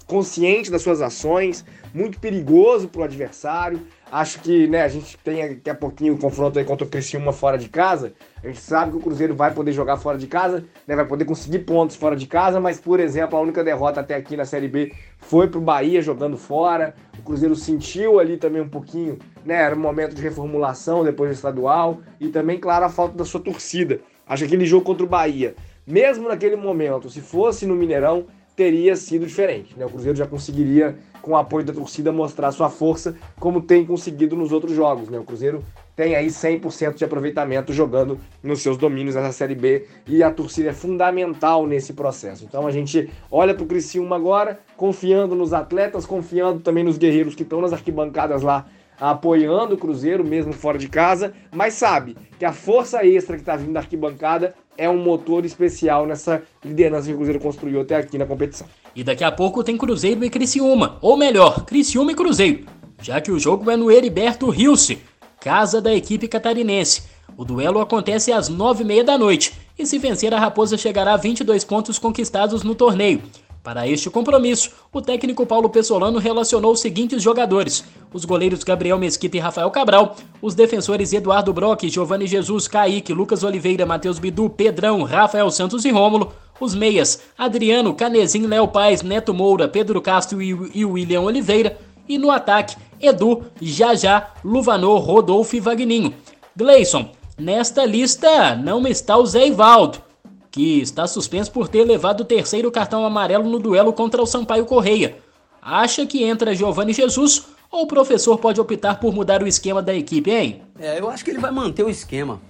consciente das suas ações, muito perigoso para o adversário. Acho que né, a gente tem daqui a pouquinho o confronto aí contra o Criciúma fora de casa. A gente sabe que o Cruzeiro vai poder jogar fora de casa, né, vai poder conseguir pontos fora de casa, mas, por exemplo, a única derrota até aqui na Série B foi para o Bahia jogando fora. O Cruzeiro sentiu ali também um pouquinho, né, era um momento de reformulação depois do estadual e também, claro, a falta da sua torcida. Acho que aquele jogo contra o Bahia, mesmo naquele momento, se fosse no Mineirão, teria sido diferente. Né? O Cruzeiro já conseguiria, com o apoio da torcida, mostrar sua força, como tem conseguido nos outros jogos. Né? O Cruzeiro tem aí 100% de aproveitamento jogando nos seus domínios nessa Série B e a torcida é fundamental nesse processo. Então a gente olha para o Criciúma agora, confiando nos atletas, confiando também nos guerreiros que estão nas arquibancadas lá apoiando o Cruzeiro, mesmo fora de casa, mas sabe que a força extra que está vindo da arquibancada é um motor especial nessa liderança que o Cruzeiro construiu até aqui na competição. E daqui a pouco tem Cruzeiro e Criciúma, ou melhor, Criciúma e Cruzeiro, já que o jogo é no Heriberto Rilse, casa da equipe catarinense. O duelo acontece às nove e meia da noite, e se vencer a Raposa chegará a 22 pontos conquistados no torneio. Para este compromisso, o técnico Paulo Pessolano relacionou os seguintes jogadores: os goleiros Gabriel Mesquita e Rafael Cabral, os defensores Eduardo Brock, Giovanni Jesus, Kaique, Lucas Oliveira, Matheus Bidu, Pedrão, Rafael Santos e Rômulo, os meias Adriano, Canezin, Léo Paz, Neto Moura, Pedro Castro e William Oliveira, e no ataque Edu, Jajá, Luvanor, Rodolfo e Vagninho. Gleison, nesta lista não está o Zé Ivaldo que está suspenso por ter levado o terceiro cartão amarelo no duelo contra o Sampaio Correia. Acha que entra Giovanni Jesus ou o professor pode optar por mudar o esquema da equipe, hein? É, eu acho que ele vai manter o esquema.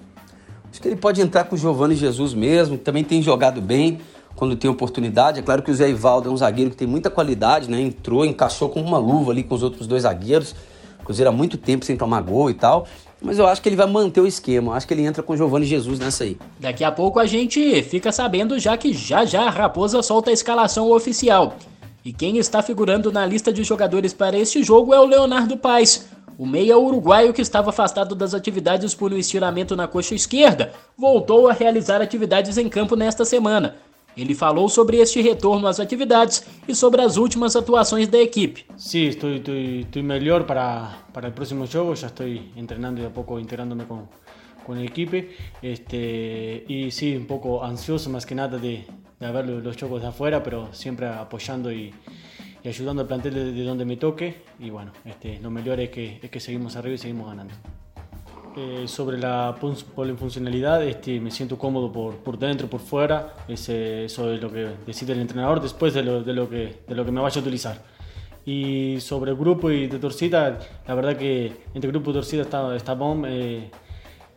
Acho que ele pode entrar com o Giovanni Jesus mesmo, que também tem jogado bem quando tem oportunidade. É claro que o Zé Ivaldo é um zagueiro que tem muita qualidade, né? Entrou, encaixou com uma luva ali com os outros dois zagueiros. Cruzeiro há muito tempo sem tomar gol e tal. Mas eu acho que ele vai manter o esquema. Eu acho que ele entra com Giovanni Jesus nessa aí. Daqui a pouco a gente fica sabendo já que já já a Raposa solta a escalação oficial. E quem está figurando na lista de jogadores para este jogo é o Leonardo Paes. O meia uruguaio que estava afastado das atividades por um estiramento na coxa esquerda voltou a realizar atividades em campo nesta semana. Ele falou sobre este retorno às atividades e sobre as últimas atuações da equipe. Sí, estoy, estoy, estoy mejor para, para el próximo juego, ya estoy entrenando y a poco integrándome con, con el equipo. Este, y sí, un poco ansioso más que nada de, de ver los juegos de afuera, pero siempre apoyando y, ayudando al plantel de, de, donde me toque. Y bueno, este, lo mejor es que, es que seguimos arriba y seguimos ganando. Eh, sobre la polifuncionalidad, este, me siento cómodo por, por dentro, por fuera. Ese, eso es lo que decide el entrenador después de lo, de lo, que, de lo que me vaya a utilizar. Y sobre el grupo y de torcida, la verdad que entre grupo y torcida está, está bom. Eh,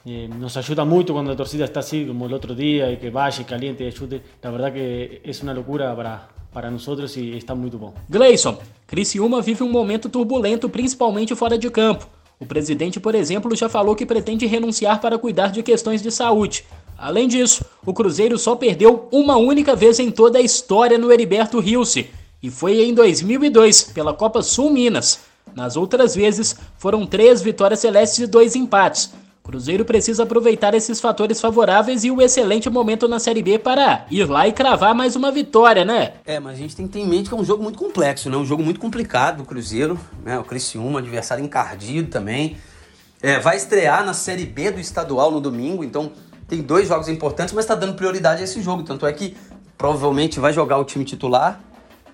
Eh, nos ayuda mucho cuando la torcida está así, como el otro día, y que vaya, caliente, ayude. La verdad que es una locura para, para nosotros e está muito bom. Gleison, Criciúma vive um momento turbulento, principalmente fora de campo. O presidente, por exemplo, já falou que pretende renunciar para cuidar de questões de saúde. Além disso, o Cruzeiro só perdeu uma única vez em toda a história no Heriberto Rilse, e foi em 2002, pela Copa Sul Minas. Nas outras vezes, foram três vitórias celestes e dois empates. Cruzeiro precisa aproveitar esses fatores favoráveis e o excelente momento na Série B para ir lá e cravar mais uma vitória, né? É, mas a gente tem que ter em mente que é um jogo muito complexo, né? Um jogo muito complicado do Cruzeiro, né? O Criciúma, adversário encardido também. É, vai estrear na Série B do estadual no domingo, então tem dois jogos importantes, mas está dando prioridade a esse jogo. Tanto é que provavelmente vai jogar o time titular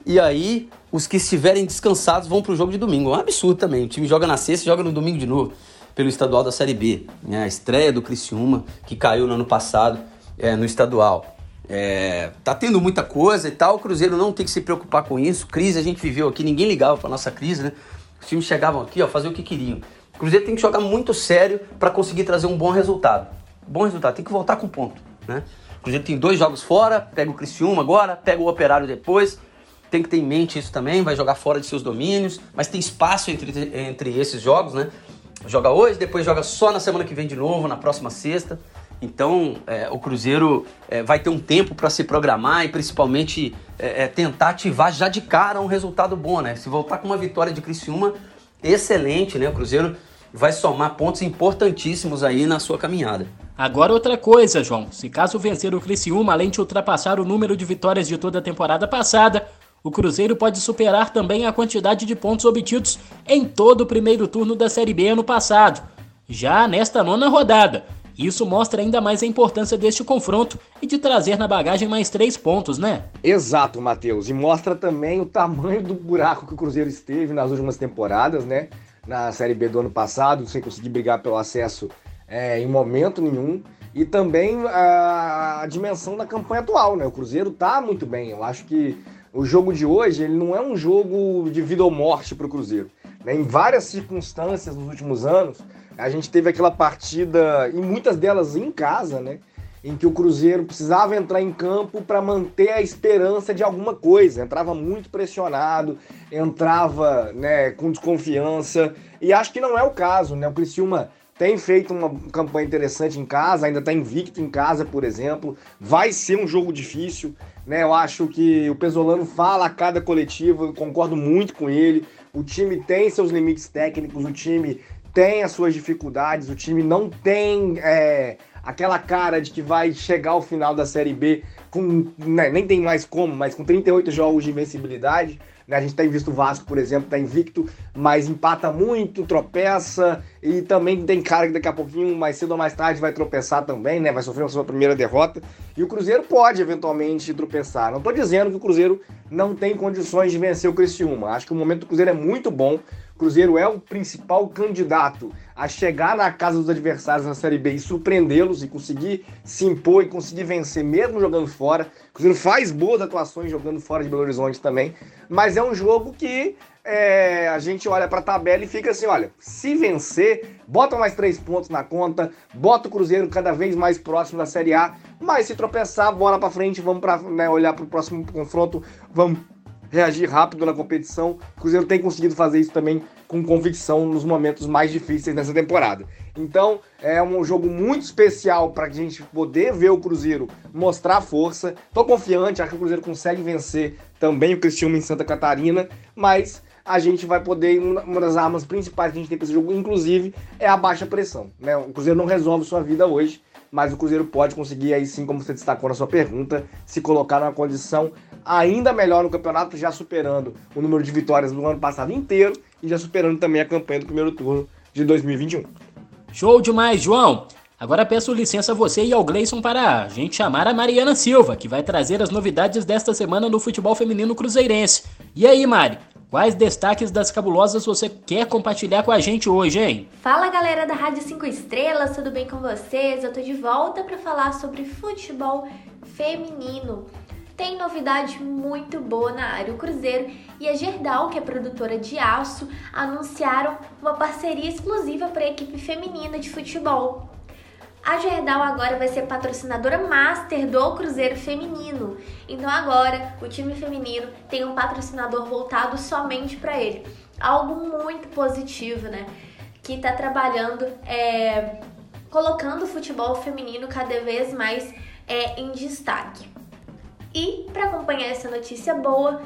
e aí os que estiverem descansados vão para o jogo de domingo. É um absurdo também. O time joga na sexta e joga no domingo de novo pelo estadual da Série B. Né? A estreia do Criciúma, que caiu no ano passado é, no estadual. É, tá tendo muita coisa e tal, o Cruzeiro não tem que se preocupar com isso. Crise a gente viveu aqui, ninguém ligava para nossa crise, né? Os times chegavam aqui, ó, fazer o que queriam. O Cruzeiro tem que jogar muito sério para conseguir trazer um bom resultado. Bom resultado, tem que voltar com ponto, né? O Cruzeiro tem dois jogos fora, pega o Criciúma agora, pega o Operário depois. Tem que ter em mente isso também, vai jogar fora de seus domínios, mas tem espaço entre, entre esses jogos, né? Joga hoje, depois joga só na semana que vem de novo, na próxima sexta. Então é, o Cruzeiro é, vai ter um tempo para se programar e principalmente é, é, tentar ativar já de cara um resultado bom, né? Se voltar com uma vitória de Criciúma, excelente, né? O Cruzeiro vai somar pontos importantíssimos aí na sua caminhada. Agora outra coisa, João. Se caso vencer o Criciúma, além de ultrapassar o número de vitórias de toda a temporada passada, o Cruzeiro pode superar também a quantidade de pontos obtidos em todo o primeiro turno da Série B ano passado, já nesta nona rodada. Isso mostra ainda mais a importância deste confronto e de trazer na bagagem mais três pontos, né? Exato, Matheus. E mostra também o tamanho do buraco que o Cruzeiro esteve nas últimas temporadas, né? Na Série B do ano passado, sem conseguir brigar pelo acesso é, em momento nenhum. E também a, a dimensão da campanha atual, né? O Cruzeiro tá muito bem. Eu acho que o jogo de hoje ele não é um jogo de vida ou morte para o Cruzeiro. Né? Em várias circunstâncias nos últimos anos, a gente teve aquela partida, e muitas delas em casa, né? em que o Cruzeiro precisava entrar em campo para manter a esperança de alguma coisa. Entrava muito pressionado, entrava né, com desconfiança, e acho que não é o caso. Né? O Criciúma tem feito uma campanha interessante em casa, ainda está invicto em casa, por exemplo. Vai ser um jogo difícil, né? Eu acho que o Pesolano fala a cada coletivo, eu concordo muito com ele. O time tem seus limites técnicos, o time tem as suas dificuldades, o time não tem é, aquela cara de que vai chegar ao final da Série B com. Né, nem tem mais como, mas com 38 jogos de invencibilidade. Né? A gente tem visto o Vasco, por exemplo, tá invicto, mas empata muito, tropeça e também tem cara que daqui a pouquinho, mais cedo ou mais tarde, vai tropeçar também, né? Vai sofrer a sua primeira derrota. E o Cruzeiro pode eventualmente tropeçar. Não estou dizendo que o Cruzeiro não tem condições de vencer o Criciúma. Acho que o momento do Cruzeiro é muito bom. Cruzeiro é o principal candidato a chegar na casa dos adversários na Série B e surpreendê-los e conseguir se impor e conseguir vencer mesmo jogando fora. O Cruzeiro faz boas atuações jogando fora de Belo Horizonte também, mas é um jogo que é, a gente olha para a tabela e fica assim, olha, se vencer, bota mais três pontos na conta, bota o Cruzeiro cada vez mais próximo da Série A, mas se tropeçar, bola para frente, vamos para né, olhar para o próximo confronto, vamos reagir rápido na competição. O Cruzeiro tem conseguido fazer isso também com convicção nos momentos mais difíceis nessa temporada. Então, é um jogo muito especial para a gente poder ver o Cruzeiro mostrar força. Tô confiante, acho que o Cruzeiro consegue vencer também o Cristiano em Santa Catarina, mas a gente vai poder, uma das armas principais que a gente tem para esse jogo, inclusive, é a baixa pressão. Né? O Cruzeiro não resolve sua vida hoje, mas o Cruzeiro pode conseguir, aí sim, como você destacou na sua pergunta, se colocar numa condição ainda melhor no campeonato, já superando o número de vitórias do ano passado inteiro e já superando também a campanha do primeiro turno de 2021. Show demais, João! Agora peço licença a você e ao Gleison para a gente chamar a Mariana Silva, que vai trazer as novidades desta semana no futebol feminino cruzeirense. E aí, Mari, quais destaques das cabulosas você quer compartilhar com a gente hoje, hein? Fala galera da Rádio 5 Estrelas, tudo bem com vocês? Eu tô de volta para falar sobre futebol feminino tem novidade muito boa na área. O Cruzeiro e a Gerdau, que é produtora de aço, anunciaram uma parceria exclusiva para a equipe feminina de futebol. A Gerdau agora vai ser patrocinadora master do Cruzeiro Feminino. Então agora o time feminino tem um patrocinador voltado somente para ele. Algo muito positivo, né? Que está trabalhando, é, colocando o futebol feminino cada vez mais é, em destaque. E para acompanhar essa notícia boa,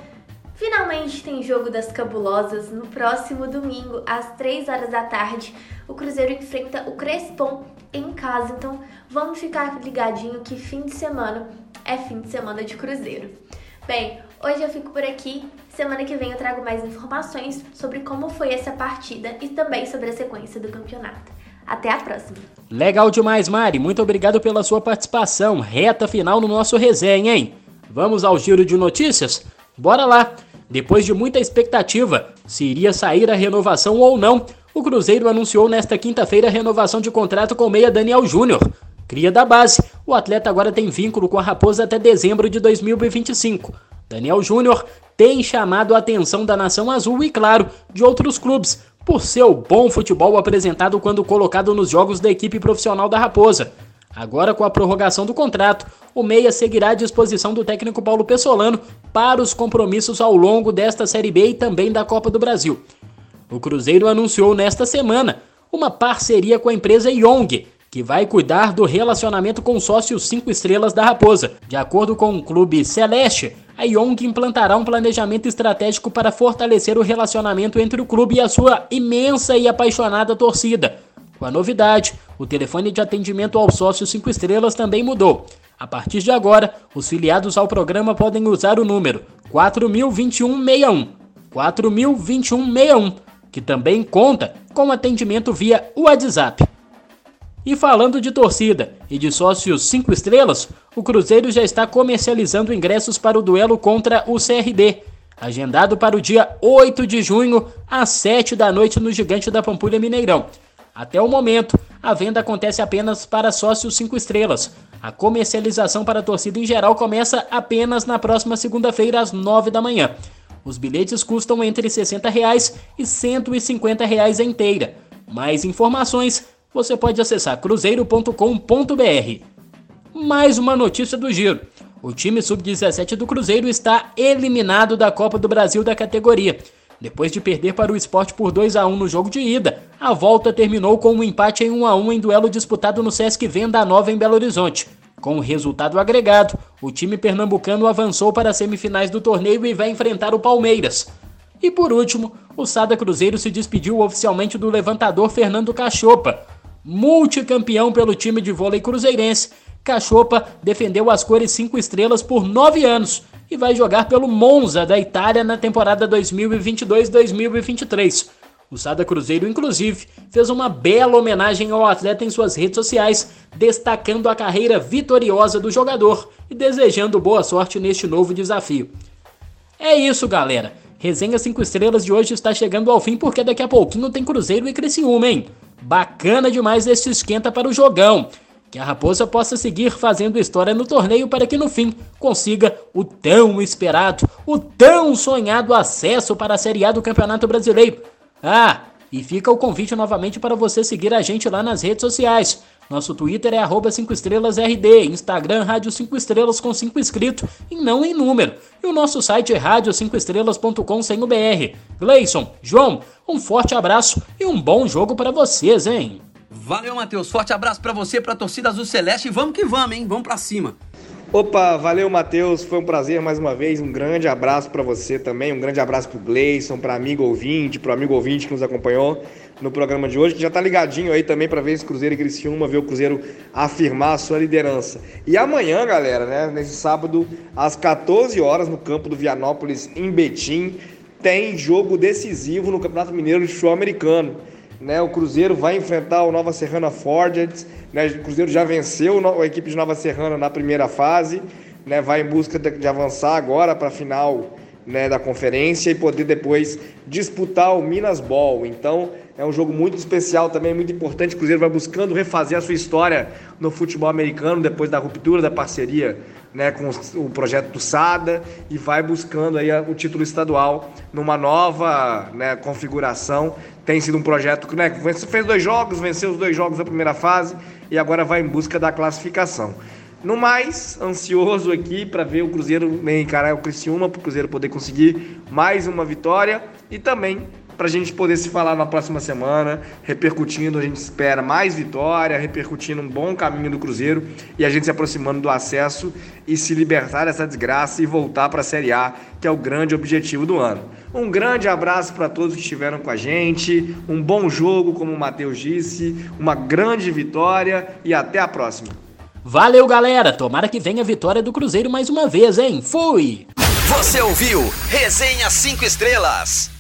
Finalmente tem jogo das cabulosas no próximo domingo, às 3 horas da tarde. O Cruzeiro enfrenta o Crespon em casa, então vamos ficar ligadinho que fim de semana é fim de semana de Cruzeiro. Bem, hoje eu fico por aqui. Semana que vem eu trago mais informações sobre como foi essa partida e também sobre a sequência do campeonato. Até a próxima. Legal demais, Mari. Muito obrigado pela sua participação. Reta final no nosso resenha, hein? Vamos ao giro de notícias? Bora lá! Depois de muita expectativa se iria sair a renovação ou não, o Cruzeiro anunciou nesta quinta-feira a renovação de contrato com o meia Daniel Júnior. Cria da base, o atleta agora tem vínculo com a Raposa até dezembro de 2025. Daniel Júnior tem chamado a atenção da nação azul e, claro, de outros clubes, por seu bom futebol apresentado quando colocado nos jogos da equipe profissional da Raposa. Agora, com a prorrogação do contrato, o Meia seguirá à disposição do técnico Paulo Pessolano para os compromissos ao longo desta Série B e também da Copa do Brasil. O Cruzeiro anunciou nesta semana uma parceria com a empresa Yong, que vai cuidar do relacionamento com sócios 5 estrelas da Raposa. De acordo com o clube Celeste, a Yong implantará um planejamento estratégico para fortalecer o relacionamento entre o clube e a sua imensa e apaixonada torcida com a novidade, o telefone de atendimento ao sócio 5 estrelas também mudou. A partir de agora, os filiados ao programa podem usar o número 402161, 402161, que também conta com atendimento via WhatsApp. E falando de torcida e de sócios 5 estrelas, o Cruzeiro já está comercializando ingressos para o duelo contra o CRB, agendado para o dia 8 de junho, às 7 da noite no Gigante da Pampulha Mineirão. Até o momento, a venda acontece apenas para sócios 5 estrelas. A comercialização para a torcida em geral começa apenas na próxima segunda-feira às 9 da manhã. Os bilhetes custam entre 60 reais e 150 reais a inteira. Mais informações você pode acessar cruzeiro.com.br. Mais uma notícia do giro. O time sub-17 do Cruzeiro está eliminado da Copa do Brasil da categoria. Depois de perder para o esporte por 2 a 1 no jogo de ida, a volta terminou com um empate em 1 a 1 em duelo disputado no Sesc Venda Nova em Belo Horizonte. Com o resultado agregado, o time pernambucano avançou para as semifinais do torneio e vai enfrentar o Palmeiras. E por último, o Sada Cruzeiro se despediu oficialmente do levantador Fernando Cachopa. Multicampeão pelo time de vôlei cruzeirense, Cachopa defendeu as cores 5 estrelas por 9 anos e vai jogar pelo Monza da Itália na temporada 2022-2023. O Sada Cruzeiro, inclusive, fez uma bela homenagem ao atleta em suas redes sociais, destacando a carreira vitoriosa do jogador e desejando boa sorte neste novo desafio. É isso, galera. Resenha 5 estrelas de hoje está chegando ao fim porque daqui a pouquinho tem Cruzeiro e Criciúma, hein? Bacana demais esse esquenta para o jogão que a Raposa possa seguir fazendo história no torneio para que no fim consiga o tão esperado, o tão sonhado acesso para a Série A do Campeonato Brasileiro. Ah, e fica o convite novamente para você seguir a gente lá nas redes sociais. Nosso Twitter é arroba 5 estrelas RD, Instagram Rádio 5 estrelas com 5 inscritos e não em número. E o nosso site é rádio5estrelas.com sem o BR. Gleison, João, um forte abraço e um bom jogo para vocês, hein? Valeu, Matheus. Forte abraço para você, para a torcida Azul Celeste e vamos que vamos, hein? Vamos para cima. Opa, valeu, Matheus. Foi um prazer mais uma vez. Um grande abraço para você também. Um grande abraço pro Gleison, para amigo ouvinte, pro amigo ouvinte que nos acompanhou no programa de hoje, que já tá ligadinho aí também para ver esse Cruzeiro e Criciúma, ver o Cruzeiro afirmar a sua liderança. E amanhã, galera, né, nesse sábado, às 14 horas, no campo do Vianópolis, em Betim, tem jogo decisivo no Campeonato Mineiro de Futebol Americano. Né, o Cruzeiro vai enfrentar o Nova Serrana Forged. Né, o Cruzeiro já venceu a equipe de Nova Serrana na primeira fase. Né, vai em busca de, de avançar agora para a final né, da conferência e poder depois disputar o Minas Ball. Então é um jogo muito especial também, muito importante. O Cruzeiro vai buscando refazer a sua história no futebol americano depois da ruptura da parceria né, com o projeto do SADA e vai buscando aí o título estadual numa nova né, configuração. Tem sido um projeto que né, fez dois jogos, venceu os dois jogos da primeira fase e agora vai em busca da classificação. No mais, ansioso aqui para ver o Cruzeiro encarar o Criciúma, para o Cruzeiro poder conseguir mais uma vitória e também para a gente poder se falar na próxima semana, repercutindo, a gente espera mais vitória, repercutindo um bom caminho do Cruzeiro e a gente se aproximando do acesso e se libertar dessa desgraça e voltar para a Série A, que é o grande objetivo do ano. Um grande abraço para todos que estiveram com a gente, um bom jogo, como o Matheus disse, uma grande vitória e até a próxima. Valeu, galera! Tomara que venha a vitória do Cruzeiro mais uma vez, hein? Fui! Você ouviu Resenha 5 Estrelas.